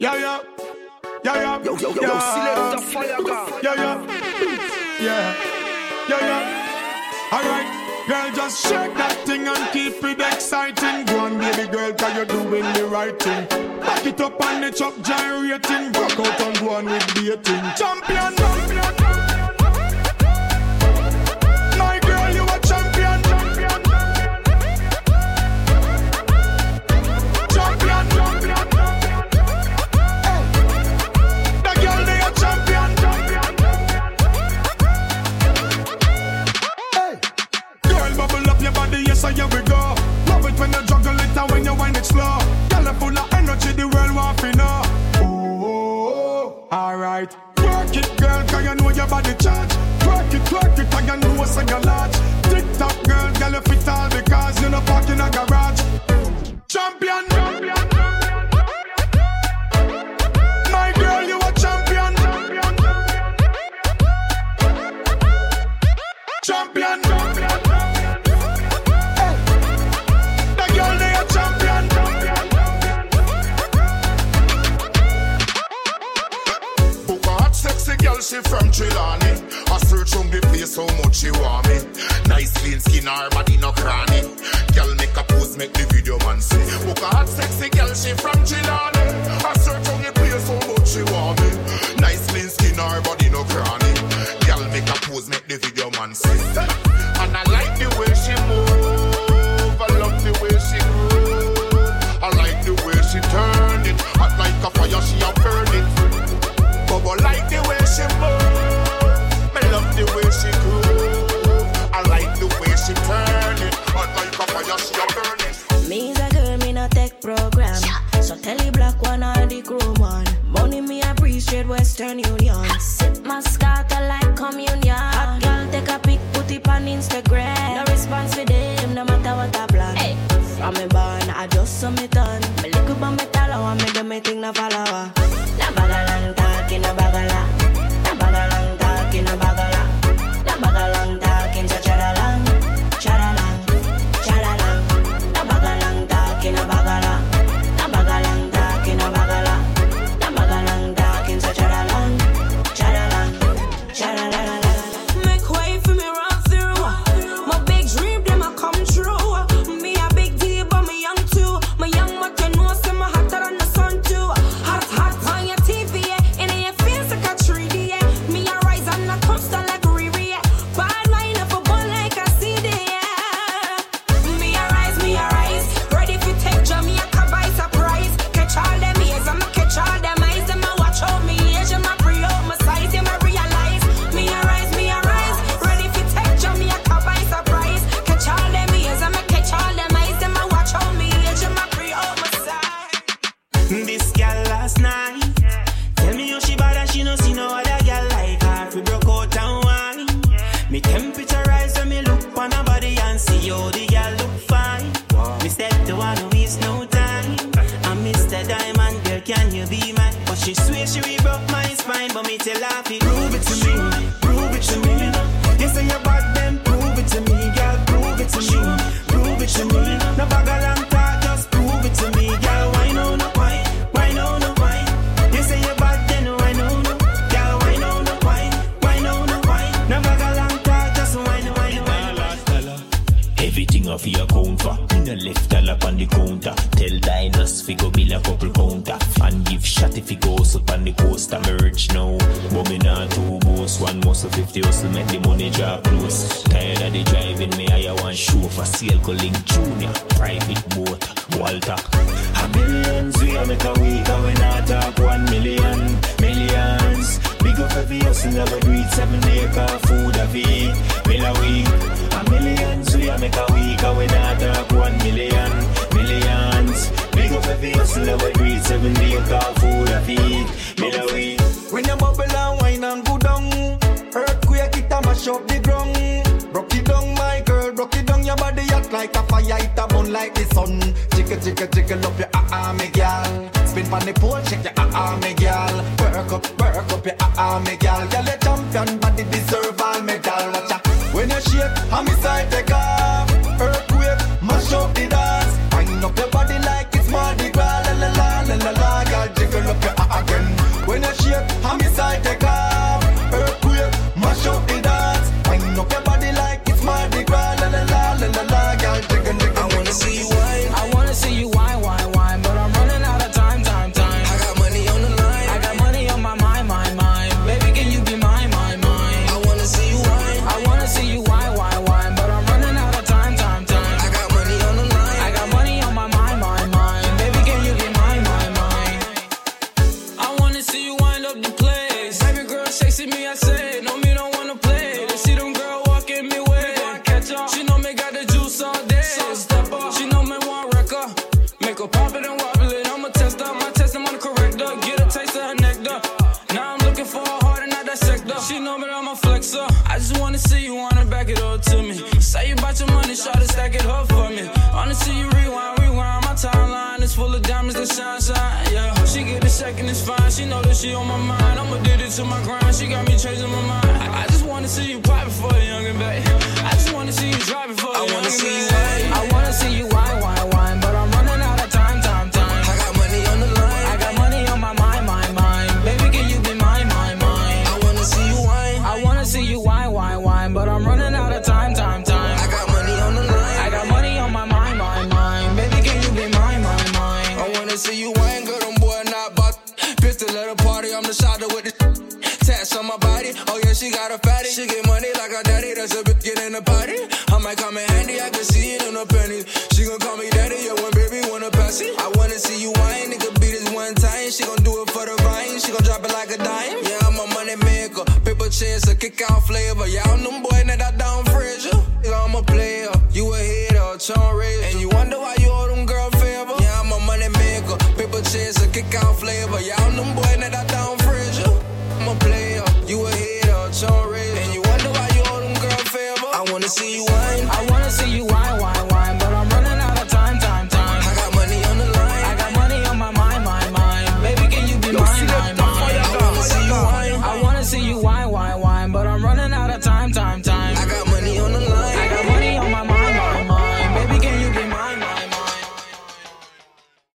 Yeah, yeah. Yeah, yeah. Yo, yo, yo, yo, select the fire gun. Yeah, yeah. Yeah. Yeah, yeah. Alright. Girl, just shake that thing and keep it exciting. Go on, baby girl, cause you're doing the right thing. Back it up on the chop gyrating. Rock out and go on with dating. Champion, champion. so body charge. Work it, work it, and you know what's a Skin, her body no cranny. Girl make a pose, make the video man see. Book a hot sexy girl, she from Trelawny. I search on the place how much she want me. Nice clean skin, her body no cranny. Girl make a pose, make the video man see. And I like the way she move. I love the way she groove. I like the way she turn it. Hot like a fire, she a Me can you be mine? But she swear she will broke my spine But me tell her fi prove it to me Prove it to me. You say you're bad then prove it to me Girl prove it to me Prove it to me. No bag a long talk just prove it to me Girl. Why no no why Why no no why? You say you're bad then why no no? Girl why no no why Why no no why? No bag a long talk just why no why no why? Everything off your account for In the left dollar on the counter. Tell Dinas fi go bill a couple counter Give shot if he goes up on the coast I'm rich now. But me not two boss One muscle 50 hustle make the money drop close Tired of the driving me I want chauffeur Sail calling junior. Private boat Walter. A millions we a make a week And we not talk one million. Millions. Big up every hustle never do it. Seven acre food a feed. Mill a week. A millions we a make a week And we not talk one million it a burn like the sun. Jiggle, jiggle, jiggle up your ah ah, me gal. Spin pon the pole, shake your ah ah, me gal. Work up, work up your ah ah, me gal. Girl, you champion, body flexer. I just wanna see you wanna back it up to me. Say you bout your money, try to stack it up for me. Wanna see you rewind, rewind. My timeline is full of diamonds that shine, shine. Yeah, she get a second, it's fine. She know that she on my mind. I'ma do this to my grind. She got me changing my mind. I, I just wanna see you. Shot with the tats on my body. Oh yeah, she got a fatty. She get money like her daddy, that's a bitch get in the party. I might come in handy, I can see it in her pennies. She gon' call me daddy, yeah, when baby wanna pass it. I wanna see you wine, nigga beat this one time. She gon' do it for the vine, she gon' drop it like a dime. Yeah, I'm a money maker, paper chase, a kick out flavor. Yeah, I'm them boy that I down Frazier. Yeah, I'm a player, you a hater, Sean Razor. And you wonder why you owe them girl favor. Yeah, I'm a money maker, paper chase, a kick out flavor. Yeah, I'm them boy